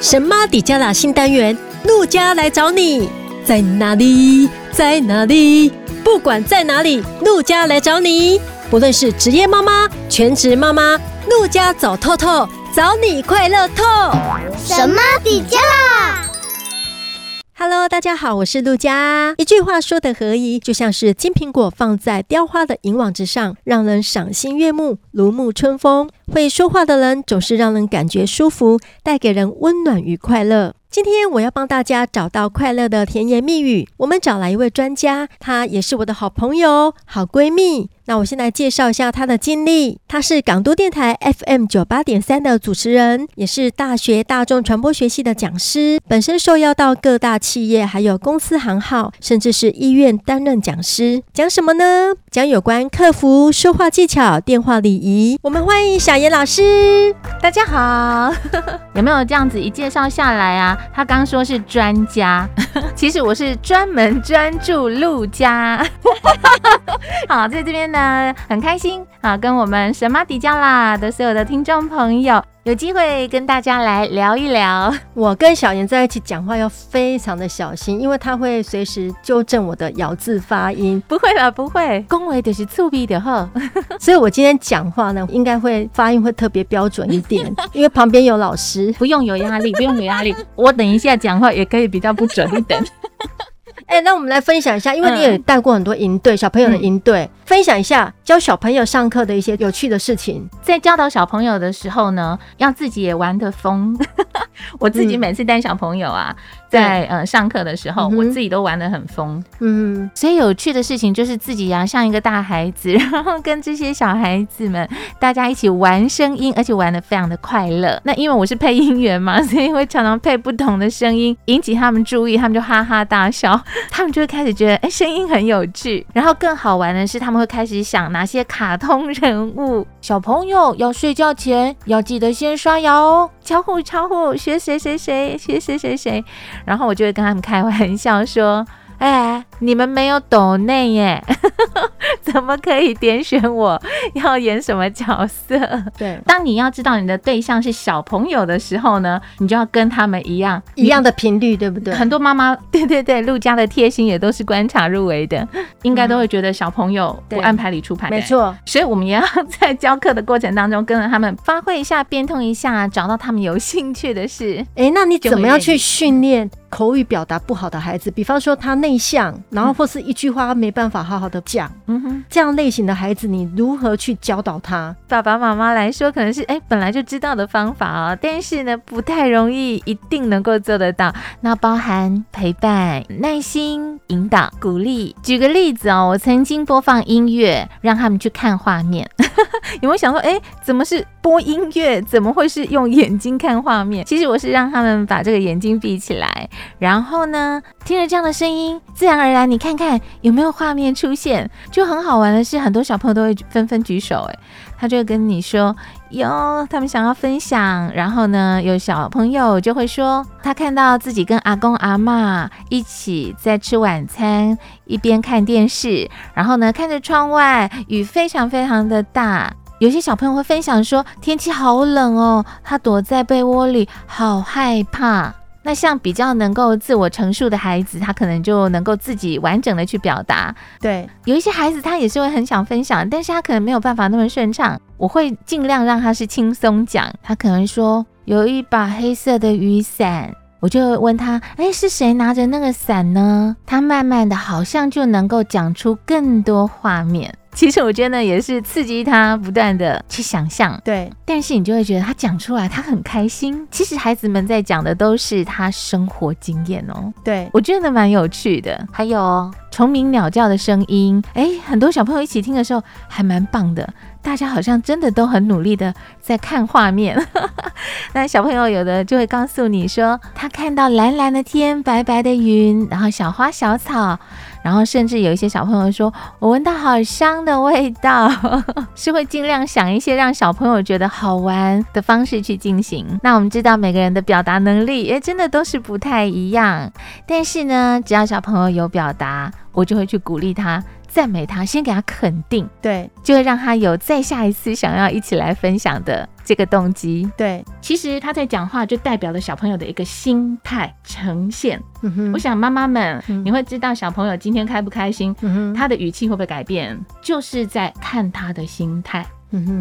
神妈底加拉新单元，陆家来找你，在哪里？在哪里？不管在哪里，陆家来找你。不论是职业妈妈、全职妈妈，陆家走透透，找你快乐透。神妈底加拉。Hello，大家好，我是陆家。一句话说得合宜，就像是金苹果放在雕花的银网之上，让人赏心悦目，如沐春风。会说话的人总是让人感觉舒服，带给人温暖与快乐。今天我要帮大家找到快乐的甜言蜜语。我们找来一位专家，她也是我的好朋友、好闺蜜。那我先来介绍一下他的经历。他是港都电台 FM 九八点三的主持人，也是大学大众传播学系的讲师。本身受邀到各大企业、还有公司行号，甚至是医院担任讲师。讲什么呢？讲有关客服说话技巧、电话礼仪。我们欢迎小严老师。大家好，有没有这样子一介绍下来啊？他刚说是专家，其实我是专门专注陆家。好，在这边呢。呃，很开心啊，跟我们神马底加啦的所有的听众朋友有机会跟大家来聊一聊。我跟小妍在一起讲话要非常的小心，因为他会随时纠正我的咬字发音。不会了，不会，恭维的是粗鄙的哈。所以我今天讲话呢，应该会发音会特别标准一点，因为旁边有老师，不用有压力，不用有压力。我等一下讲话也可以比较不准一点。哎、欸，那我们来分享一下，因为你也带过很多营队、嗯、小朋友的营队，嗯、分享一下教小朋友上课的一些有趣的事情。在教导小朋友的时候呢，要自己也玩得疯。我自己每次带小朋友啊，嗯、在呃上课的时候，嗯、我自己都玩的很疯。嗯，所以有趣的事情就是自己呀、啊，像一个大孩子，然后跟这些小孩子们大家一起玩声音，而且玩的非常的快乐。那因为我是配音员嘛，所以会常常配不同的声音，引起他们注意，他们就哈哈大笑。他们就会开始觉得，哎，声音很有趣。然后更好玩的是，他们会开始想哪些卡通人物。小朋友要睡觉前要记得先刷牙哦，巧虎巧虎，学谁谁谁，学谁谁谁。然后我就会跟他们开玩笑说。哎，你们没有抖内耶，怎么可以点选我要演什么角色？对，当你要知道你的对象是小朋友的时候呢，你就要跟他们一样一样的频率，对不对？很多妈妈，对对对，陆家的贴心也都是观察入围的，应该都会觉得小朋友不按牌理出牌，没错。所以我们也要在教课的过程当中跟着他们发挥一下，变通一下，找到他们有兴趣的事。哎，那你怎么样去训练？口语表达不好的孩子，比方说他内向，然后或是一句话没办法好好的讲，嗯哼，这样类型的孩子，你如何去教导他？爸爸妈妈来说，可能是哎本来就知道的方法啊、哦，但是呢不太容易一定能够做得到。那包含陪伴、耐心、引导、鼓励。举个例子哦，我曾经播放音乐，让他们去看画面。有没有想说，哎，怎么是播音乐？怎么会是用眼睛看画面？其实我是让他们把这个眼睛闭起来。然后呢，听着这样的声音，自然而然，你看看有没有画面出现，就很好玩的是，很多小朋友都会纷纷举手，哎，他就会跟你说有他们想要分享。然后呢，有小朋友就会说，他看到自己跟阿公阿嬷一起在吃晚餐，一边看电视，然后呢，看着窗外，雨非常非常的大。有些小朋友会分享说，天气好冷哦，他躲在被窝里，好害怕。那像比较能够自我陈述的孩子，他可能就能够自己完整的去表达。对，有一些孩子他也是会很想分享，但是他可能没有办法那么顺畅。我会尽量让他是轻松讲。他可能说有一把黑色的雨伞，我就问他，哎，是谁拿着那个伞呢？他慢慢的好像就能够讲出更多画面。其实我觉得呢，也是刺激他不断的去想象，对。但是你就会觉得他讲出来，他很开心。其实孩子们在讲的都是他生活经验哦。对，我觉得蛮有趣的。还有虫鸣鸟叫的声音，哎，很多小朋友一起听的时候还蛮棒的。大家好像真的都很努力的在看画面。那小朋友有的就会告诉你说，他看到蓝蓝的天、白白的云，然后小花小草。然后甚至有一些小朋友说：“我闻到好香的味道。” 是会尽量想一些让小朋友觉得好玩的方式去进行。那我们知道每个人的表达能力，诶，真的都是不太一样。但是呢，只要小朋友有表达，我就会去鼓励他赞美他，先给他肯定，对，就会让他有再下一次想要一起来分享的这个动机。对，其实他在讲话就代表了小朋友的一个心态呈现。嗯哼，我想妈妈们，嗯你会知道小朋友今天开不开心，嗯，他的语气会不会改变，就是在看他的心态。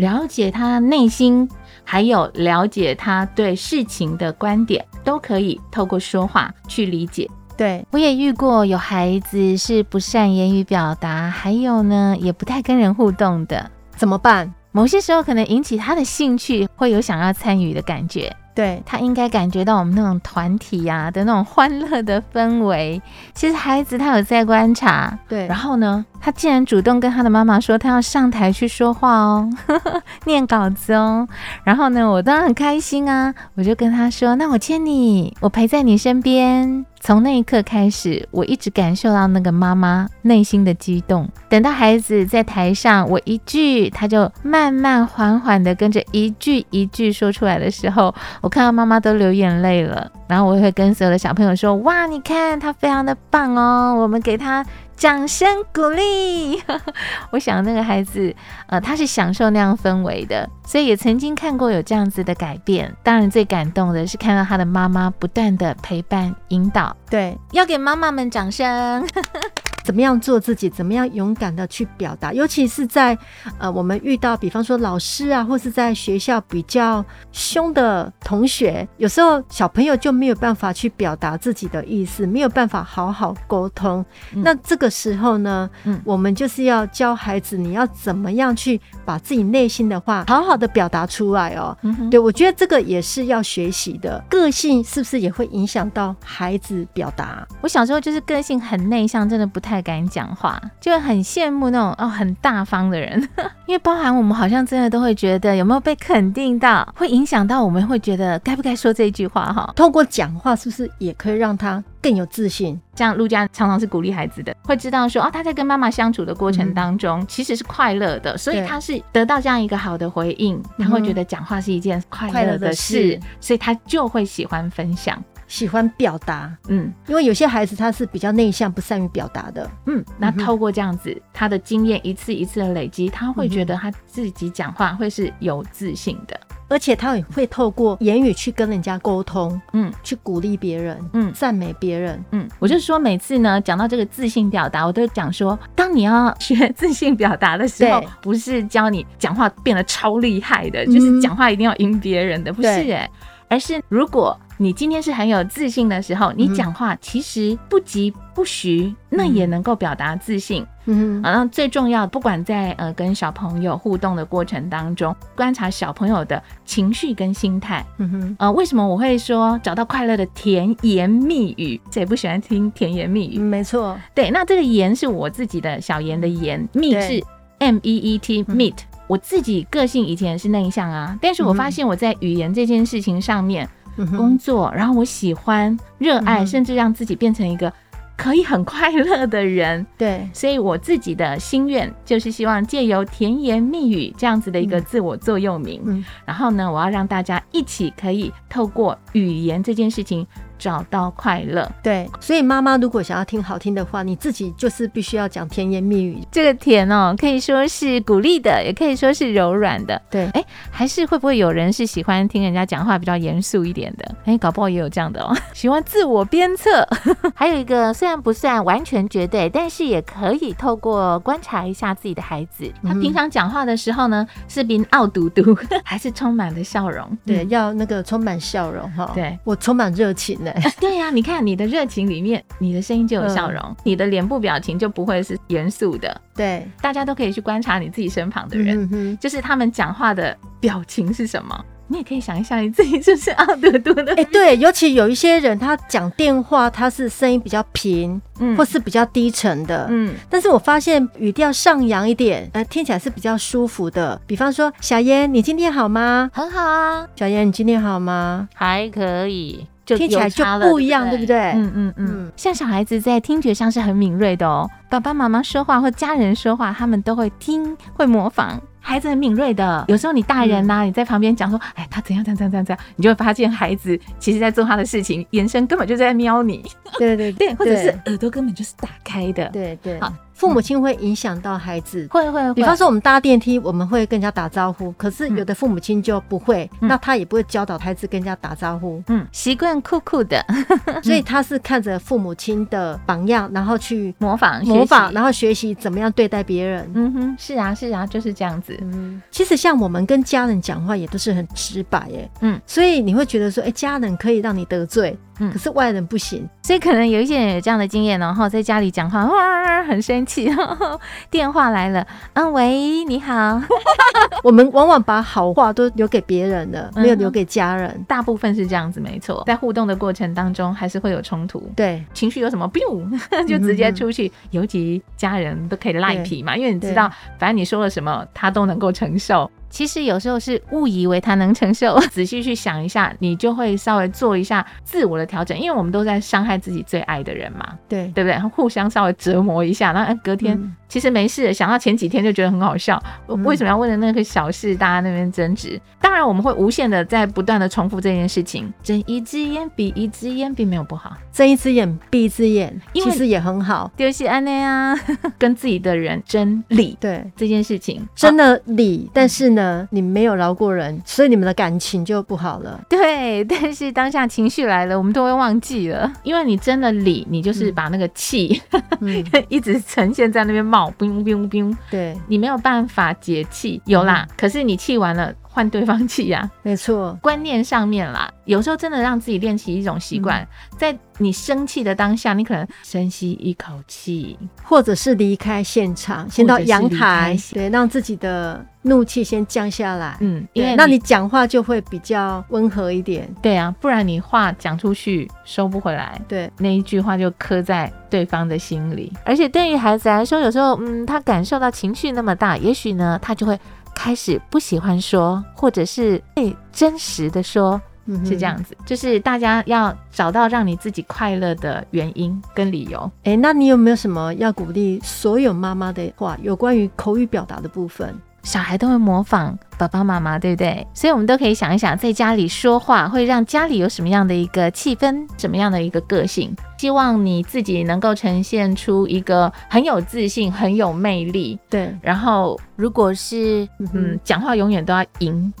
了解他内心，还有了解他对事情的观点，都可以透过说话去理解。对，我也遇过有孩子是不善言语表达，还有呢，也不太跟人互动的，怎么办？某些时候可能引起他的兴趣，会有想要参与的感觉。对，他应该感觉到我们那种团体呀、啊、的那种欢乐的氛围。其实孩子他有在观察，对，然后呢，他竟然主动跟他的妈妈说他要上台去说话哦，呵 呵念稿子哦。然后呢，我当然很开心啊，我就跟他说：“那我牵你，我陪在你身边。”从那一刻开始，我一直感受到那个妈妈内心的激动。等到孩子在台上，我一句，他就慢慢缓缓的跟着一句一句说出来的时候，我看到妈妈都流眼泪了。然后我也会跟所有的小朋友说：“哇，你看他非常的棒哦，我们给他。”掌声鼓励，我想那个孩子，呃，他是享受那样氛围的，所以也曾经看过有这样子的改变。当然，最感动的是看到他的妈妈不断的陪伴引导。对，要给妈妈们掌声。怎么样做自己？怎么样勇敢的去表达？尤其是在呃，我们遇到，比方说老师啊，或是在学校比较凶的同学，有时候小朋友就没有办法去表达自己的意思，没有办法好好沟通。嗯、那这个时候呢，嗯，我们就是要教孩子，你要怎么样去把自己内心的话好好的表达出来哦。嗯、对，我觉得这个也是要学习的。个性是不是也会影响到孩子表达？我小时候就是个性很内向，真的不太。太敢讲话，就很羡慕那种哦很大方的人，因为包含我们好像真的都会觉得有没有被肯定到，会影响到我们会觉得该不该说这句话哈。透过讲话是不是也可以让他更有自信？这样陆家常常是鼓励孩子的，会知道说哦他在跟妈妈相处的过程当中、嗯、其实是快乐的，所以他是得到这样一个好的回应，他会觉得讲话是一件快乐的事，所以他就会喜欢分享。喜欢表达，嗯，因为有些孩子他是比较内向，不善于表达的，嗯，那透过这样子，他的经验一次一次的累积，他会觉得他自己讲话会是有自信的，而且他也会透过言语去跟人家沟通，嗯，去鼓励别人，嗯，赞美别人，嗯，我就说每次呢讲到这个自信表达，我都讲说，当你要学自信表达的时候，对。不是教你讲话变得超厉害的，就是讲话一定要赢别人的，不是哎、欸，而是如果。你今天是很有自信的时候，你讲话其实不疾不徐，嗯、那也能够表达自信。嗯哼，然后最重要，不管在呃跟小朋友互动的过程当中，观察小朋友的情绪跟心态。嗯哼，呃，为什么我会说找到快乐的甜言蜜语？谁不喜欢听甜言蜜语？嗯、没错，对，那这个言是我自己的小言的言，蜜是 M E E T meet。我自己个性以前是内向啊，但是我发现我在语言这件事情上面。工作，然后我喜欢、热爱，甚至让自己变成一个可以很快乐的人。对，所以我自己的心愿就是希望借由甜言蜜语这样子的一个自我座右铭，嗯，然后呢，我要让大家一起可以透过语言这件事情。找到快乐，对，所以妈妈如果想要听好听的话，你自己就是必须要讲甜言蜜语。这个甜哦，可以说是鼓励的，也可以说是柔软的。对，哎，还是会不会有人是喜欢听人家讲话比较严肃一点的？哎，搞不好也有这样的哦，喜欢自我鞭策。还有一个虽然不算完全绝对，但是也可以透过观察一下自己的孩子，他平常讲话的时候呢，是比傲嘟嘟，还是充满了笑容？对，要那个充满笑容哈。对，我充满热情的。对呀、啊，你看你的热情里面，你的声音就有笑容，嗯、你的脸部表情就不会是严肃的。对，大家都可以去观察你自己身旁的人，就是他们讲话的表情是什么。你也可以想一想，你自己是不是奥德多的？哎、欸，对，尤其有一些人，他讲电话，他是声音比较平，嗯，或是比较低沉的，嗯。但是我发现语调上扬一点，呃，听起来是比较舒服的。比方说，小燕，你今天好吗？很好啊。小燕，你今天好吗？还可以。就听起来就不一样，对不对？嗯嗯嗯，像小孩子在听觉上是很敏锐的哦。爸爸妈妈说话或家人说话，他们都会听，会模仿。孩子很敏锐的。有时候你大人呐、啊，你在旁边讲说，哎，他怎样怎样怎样怎样，你就会发现孩子其实在做他的事情，眼神根本就在瞄你。对对 对，或者是耳朵根本就是打开的。对对。好。父母亲会影响到孩子，会会会。比方说，我们搭电梯，我们会跟人家打招呼，可是有的父母亲就不会，嗯、那他也不会教导孩子跟人家打招呼。嗯，习惯酷酷的，所以他是看着父母亲的榜样，然后去模仿模仿，然后学习怎么样对待别人。嗯哼，是啊是啊，就是这样子。嗯，其实像我们跟家人讲话也都是很直白耶。嗯，所以你会觉得说，哎、欸，家人可以让你得罪。嗯。可是外人不行，所以可能有一些人有这样的经验，然后在家里讲话哇很生气，电话来了，嗯喂你好，我们往往把好话都留给别人了，没有留给家人，嗯，大部分是这样子，没错，在互动的过程当中还是会有冲突，对，情绪有什么，biu 就直接出去，尤其家人都可以赖皮嘛，因为你知道，反正你说了什么，他都能够承受。其实有时候是误以为他能承受，仔细去想一下，你就会稍微做一下自我的调整，因为我们都在伤害自己最爱的人嘛，对对不对？互相稍微折磨一下，然后隔天。嗯其实没事，想到前几天就觉得很好笑。嗯、为什么要为了那个小事，大家那边争执？当然，我们会无限的在不断的重复这件事情。睁一只眼闭一只眼，并没有不好。睁一只眼闭一只眼，其实也很好。丢弃安内啊，跟自己的人争理。对这件事情，争了理，但是呢，你没有饶过人，所以你们的感情就不好了。对，但是当下情绪来了，我们都会忘记了，因为你争了理，你就是把那个气、嗯、一直呈现在那边冒。冰冰冰，对，你没有办法解气，有啦，嗯、可是你气完了。换对方气呀，没错。观念上面啦，有时候真的让自己练习一种习惯，在你生气的当下，你可能深吸一口气，或者是离开现场，先到阳台，对，让自己的怒气先降下来。嗯，因为那你讲话就会比较温和一点。对啊，不然你话讲出去收不回来，对，那一句话就刻在对方的心里。而且对于孩子来说，有时候，嗯，他感受到情绪那么大，也许呢，他就会。开始不喜欢说，或者是被真实的说，是这样子，就是大家要找到让你自己快乐的原因跟理由。哎，那你有没有什么要鼓励所有妈妈的话？有关于口语表达的部分，小孩都会模仿爸爸妈妈，对不对？所以我们都可以想一想，在家里说话会让家里有什么样的一个气氛，什么样的一个个性。希望你自己能够呈现出一个很有自信、很有魅力。对，然后如果是嗯，讲话永远都要赢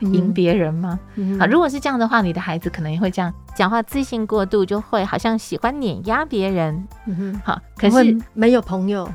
赢别人吗？好，如果是这样的话，你的孩子可能也会这样讲话，自信过度，就会好像喜欢碾压别人。嗯哼，好，可是没有朋友。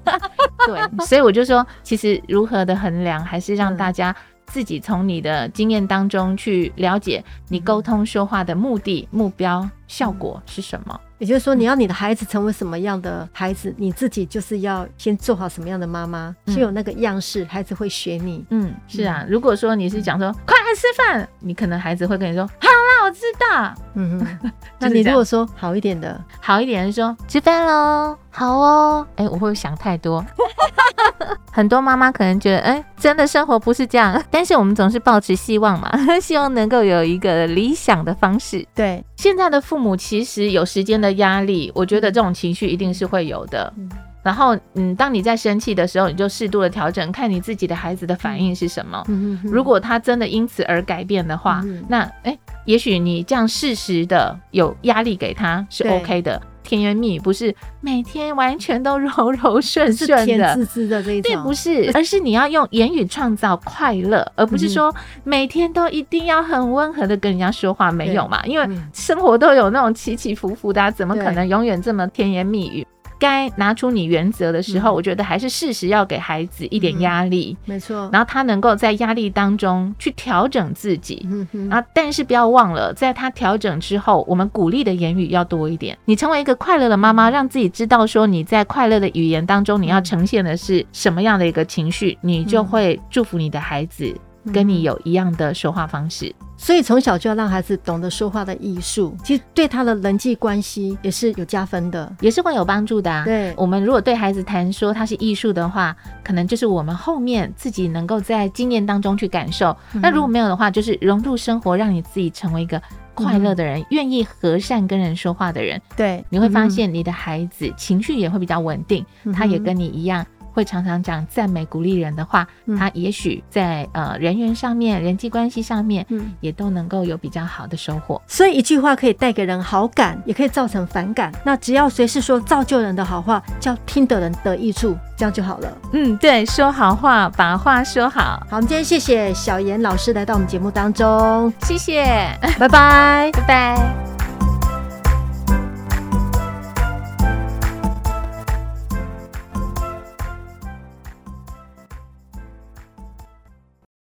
对，所以我就说，其实如何的衡量，还是让大家。自己从你的经验当中去了解你沟通说话的目的、目标、效果是什么。也就是说，你要你的孩子成为什么样的孩子，你自己就是要先做好什么样的妈妈，先有那个样式，孩子会学你。嗯，是啊。如果说你是讲说快来吃饭，你可能孩子会跟你说好啦，我知道。嗯哼。那你如果说好一点的，好一点的说吃饭喽，好哦。哎，我会想太多。很多妈妈可能觉得，哎，真的生活不是这样。但是我们总是抱持希望嘛，希望能够有一个理想的方式。对，现在的父母其实有时间的压力，我觉得这种情绪一定是会有的。嗯、然后，嗯，当你在生气的时候，你就适度的调整，看你自己的孩子的反应是什么。嗯、如果他真的因此而改变的话，嗯、那，哎，也许你这样适时的有压力给他是 OK 的。甜言蜜语不是每天完全都柔柔顺顺的，甜滋滋的这一种，对，不是，而是你要用言语创造快乐，而不是说每天都一定要很温和的跟人家说话，没有嘛？因为生活都有那种起起伏伏的啊，怎么可能永远这么甜言蜜语？该拿出你原则的时候，嗯、我觉得还是适时要给孩子一点压力，嗯、没错。然后他能够在压力当中去调整自己。然后但是不要忘了，在他调整之后，我们鼓励的言语要多一点。你成为一个快乐的妈妈，让自己知道说你在快乐的语言当中，你要呈现的是什么样的一个情绪，你就会祝福你的孩子跟你有一样的说话方式。所以从小就要让孩子懂得说话的艺术，其实对他的人际关系也是有加分的，也是会有帮助的啊。对，我们如果对孩子谈说他是艺术的话，可能就是我们后面自己能够在经验当中去感受。那如果没有的话，就是融入生活，让你自己成为一个快乐的人，愿意和善跟人说话的人。对，你会发现你的孩子情绪也会比较稳定，他也跟你一样。会常常讲赞美鼓励人的话，嗯、他也许在呃人缘上面、人际关系上面，嗯，也都能够有比较好的收获。所以一句话可以带给人好感，也可以造成反感。那只要随时说造就人的好话，叫听的人得益处，这样就好了。嗯，对，说好话，把话说好。好，我们今天谢谢小严老师来到我们节目当中，谢谢，拜拜，拜拜。